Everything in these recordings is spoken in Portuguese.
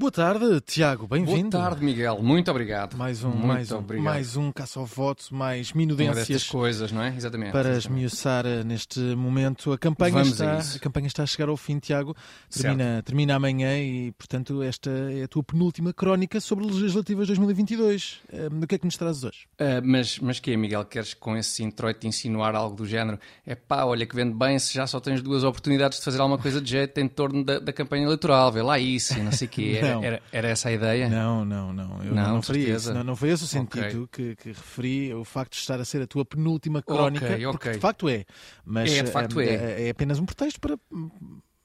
Boa tarde, Tiago, Boa bem-vindo. tarde, Miguel. Muito obrigado. Mais um, Muito mais um, obrigado. mais um caça ao voto, mais minudências coisas, não é? Exatamente. para exatamente. esmiuçar eh, neste momento. A campanha, Vamos a está, isso. a campanha está a chegar ao fim, Tiago. Termina, termina amanhã e, portanto, esta é a tua penúltima crónica sobre legislativas 2022. Eh, o que é que nos trazes hoje? Ah, mas, mas que é, Miguel? Queres com esse introito insinuar algo do género? É pá, olha que vende bem se já só tens duas oportunidades de fazer alguma coisa de jeito em torno da, da campanha eleitoral. Vê lá isso não sei o quê. Era, Não. era, era essa a ideia? Não, não, não. Eu Não, não, faria isso. Não, não foi esse o sentido que, que referi, o facto de estar a ser a tua penúltima crónica, Ok, porque ok. de facto é. Mas É, de facto eh, é. é apenas um pretexto para,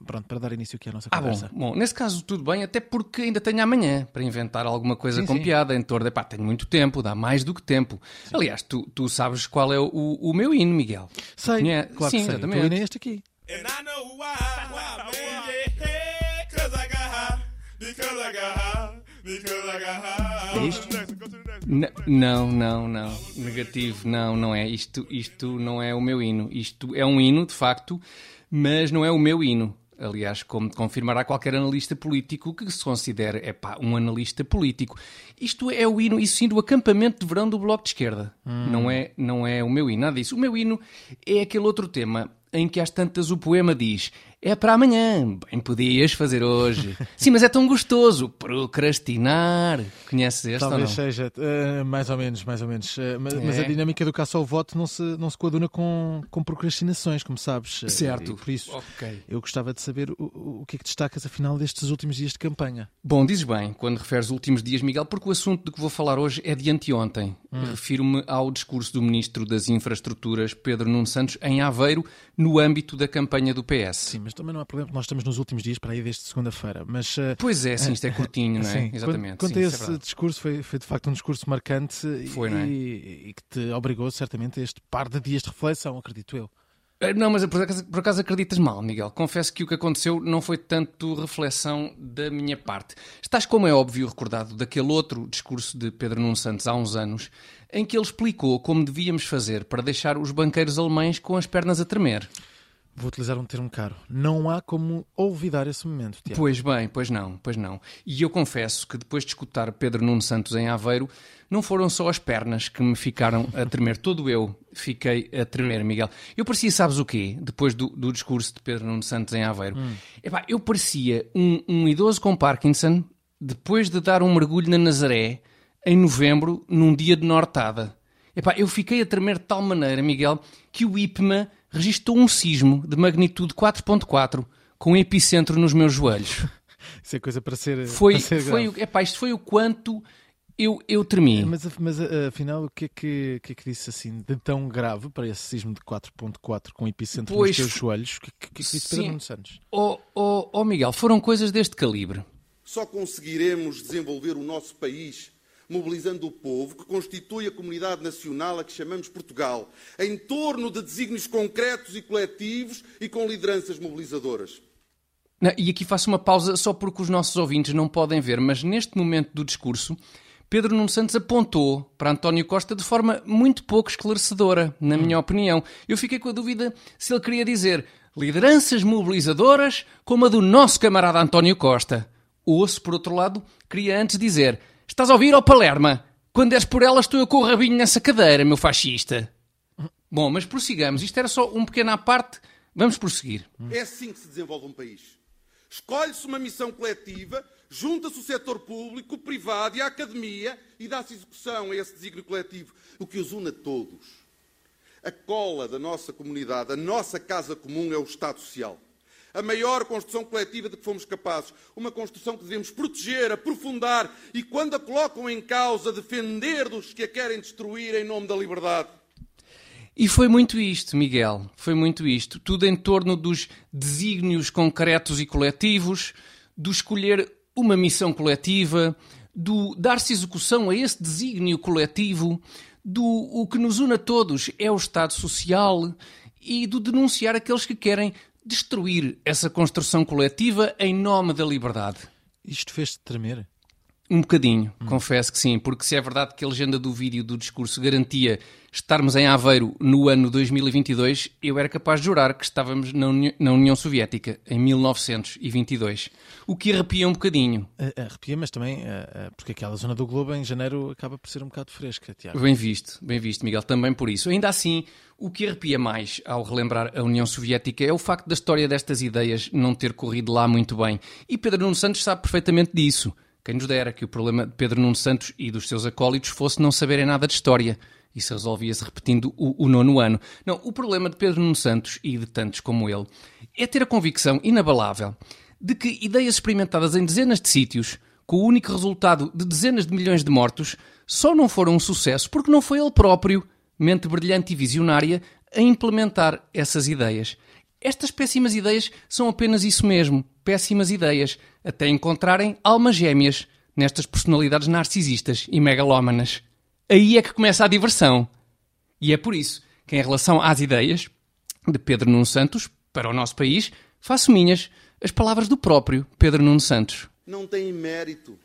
pronto, para dar início aqui à nossa Ah, bom, conversa. bom, nesse caso tudo bem, até porque ainda tenho amanhã para inventar alguma coisa Sim, com sim. piada em torno. Epá, tenho muito tempo, dá mais do que tempo. Aliás, tu, tu sabes qual é o, o meu hino, Miguel. Sei, Conhece? claro Sim, que sei. exatamente. O teu hino é este aqui. And I know why, why, man, because I got high, because I got high. Isto? Não, não, não. Negativo, não, não é. Isto, isto não é o meu hino. Isto é um hino, de facto, mas não é o meu hino. Aliás, como confirmará qualquer analista político que se considere, é pá, um analista político. Isto é o hino, isso sim, do acampamento de verão do Bloco de Esquerda. Não, é, não é o meu hino, nada disso. O meu hino é aquele outro tema em que às tantas o poema diz é para amanhã, bem podias fazer hoje. sim, mas é tão gostoso procrastinar. Conheces este? Talvez seja, eh, mais ou menos, mais ou menos. Eh, mas, mas a É. dinâmica do caça ao voto não se, não se coaduna com, com procrastinações, como sabes. Eh, Certo. e por isso, Ok. eu gostava de saber o, o- que é que destacas, afinal, destes últimos dias de campanha. Bom, dizes bem quando referes últimos dias, Miguel, porque o assunto de que vou falar hoje é de anteontem. Refiro-me ao discurso do Ministro das Infraestruturas, Pedro Nuno Santos, em Aveiro, no âmbito da campanha do PS. Sim, mas também não há problema, porque nós estamos nos últimos dias para aí desde segunda-feira. Mas. eh, Pois é, sim, isto é curtinho, não é? Sim, Exatamente. Quanto, sim, a é esse verdade. discurso, foi, foi de facto um discurso marcante e- Foi, é? e, e que te obrigou certamente a este par de dias de reflexão, acredito eu. Não, mas por acaso, por acaso acreditas mal, Miguel. Confesso que o que aconteceu não foi tanto reflexão da minha parte. Estás, como é óbvio, recordado daquele outro discurso de Pedro Nuno Santos há uns anos, em que ele explicou como devíamos fazer para deixar os banqueiros alemães com as pernas a tremer. Vou utilizar um termo caro. Não há como olvidar esse momento, Tiago. Pois bem, pois não, pois não. E eu confesso que depois de escutar Pedro Nuno Santos em Aveiro, não foram só as pernas que me ficaram a tremer. Todo eu fiquei a tremer, Miguel. Eu parecia, sabes o quê? Depois do, do discurso de Pedro Nuno Santos em Aveiro. Epá, eu parecia um, um idoso com Parkinson depois de dar um mergulho na Nazaré em novembro, num dia de nortada. Epá, eu fiquei a tremer de tal maneira, Miguel, que o IPMA registrou um sismo de magnitude 4.4 com epicentro nos meus joelhos. Isso é coisa para ser. Foi, para ser foi, o- grave. epá, isto foi o quanto eu, eu tremi. Mas, mas a- afinal, o que, é que, o que é que disse assim de tão grave para esse sismo de 4.4 com epicentro Pois nos teus joelhos? O que, que, que disse Pedro Sim. Nuno Santos? Oh, oh, oh, Miguel, foram coisas deste calibre. Só conseguiremos desenvolver o nosso país mobilizando o povo que constitui a comunidade nacional a que chamamos Portugal, em torno de desígnios concretos e coletivos e com lideranças mobilizadoras. Não, e aqui faço uma pausa só porque os nossos ouvintes não podem ver, mas neste momento do discurso, Pedro Nuno Santos apontou para António Costa de forma muito pouco esclarecedora, na minha opinião. Eu fiquei com a dúvida se ele queria dizer lideranças mobilizadoras como a do nosso camarada António Costa. Ou se, por outro lado, queria antes dizer estás a ouvir, ó Palerma? Quando és por ela estou eu com o rabinho nessa cadeira, meu fascista. Bom, mas prossigamos. Isto era só um pequeno à parte. Vamos prosseguir. É assim que se desenvolve um país. Escolhe-se uma missão coletiva, junta-se o setor público, o privado e a academia e dá-se execução a esse desígnio coletivo, o que os une a todos. A cola da nossa comunidade, a nossa casa comum é o Estado Social. A maior construção coletiva de que fomos capazes. Uma construção que devemos proteger, aprofundar e, quando a colocam em causa, defender dos que a querem destruir em nome da liberdade. E foi muito isto, Miguel. Foi muito isto. Tudo em torno dos desígnios concretos e coletivos, do escolher uma missão coletiva, do dar-se execução a esse desígnio coletivo, do o que nos une a todos é o Estado Social e do denunciar aqueles que querem destruir essa construção coletiva em nome da liberdade. Isto fez-te tremer? Um bocadinho, confesso que sim, porque se é verdade que a legenda do vídeo do discurso garantia estarmos em Aveiro no ano 2022, eu era capaz de jurar que estávamos na, Uni na União Soviética em 1922. O que arrepia um bocadinho. Uh, arrepia, mas também uh, porque aquela zona do globo em janeiro acaba por ser um bocado fresca, Tiago. Bem visto, bem visto, Miguel, também por isso. Ainda assim, o que arrepia mais ao relembrar a União Soviética é o facto da história destas ideias não ter corrido lá muito bem. E Pedro Nuno Santos sabe perfeitamente disso. Quem nos dera que o problema de Pedro Nuno Santos e dos seus acólitos fosse não saberem nada de história. Isso resolvia-se repetindo o, o, nono ano. Não, o problema de Pedro Nuno Santos e de tantos como ele é ter a convicção inabalável de que ideias experimentadas em dezenas de sítios, com o único resultado de dezenas de milhões de mortos, só não foram um sucesso porque não foi ele próprio, mente brilhante e visionária, a implementar essas ideias. Estas péssimas ideias são apenas isso mesmo, péssimas ideias, até encontrarem almas gêmeas nestas personalidades narcisistas e megalómanas. Aí é que começa a diversão. E é por isso que, em relação às ideias de Pedro Nuno Santos para o nosso país, faço minhas as palavras do próprio Pedro Nuno Santos. Não tem mérito.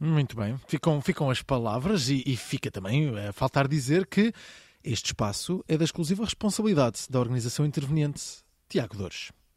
Muito bem, ficam, ficam as palavras e, e fica também a faltar dizer que este espaço é da exclusiva responsabilidade da organização interveniente Tiago Dores.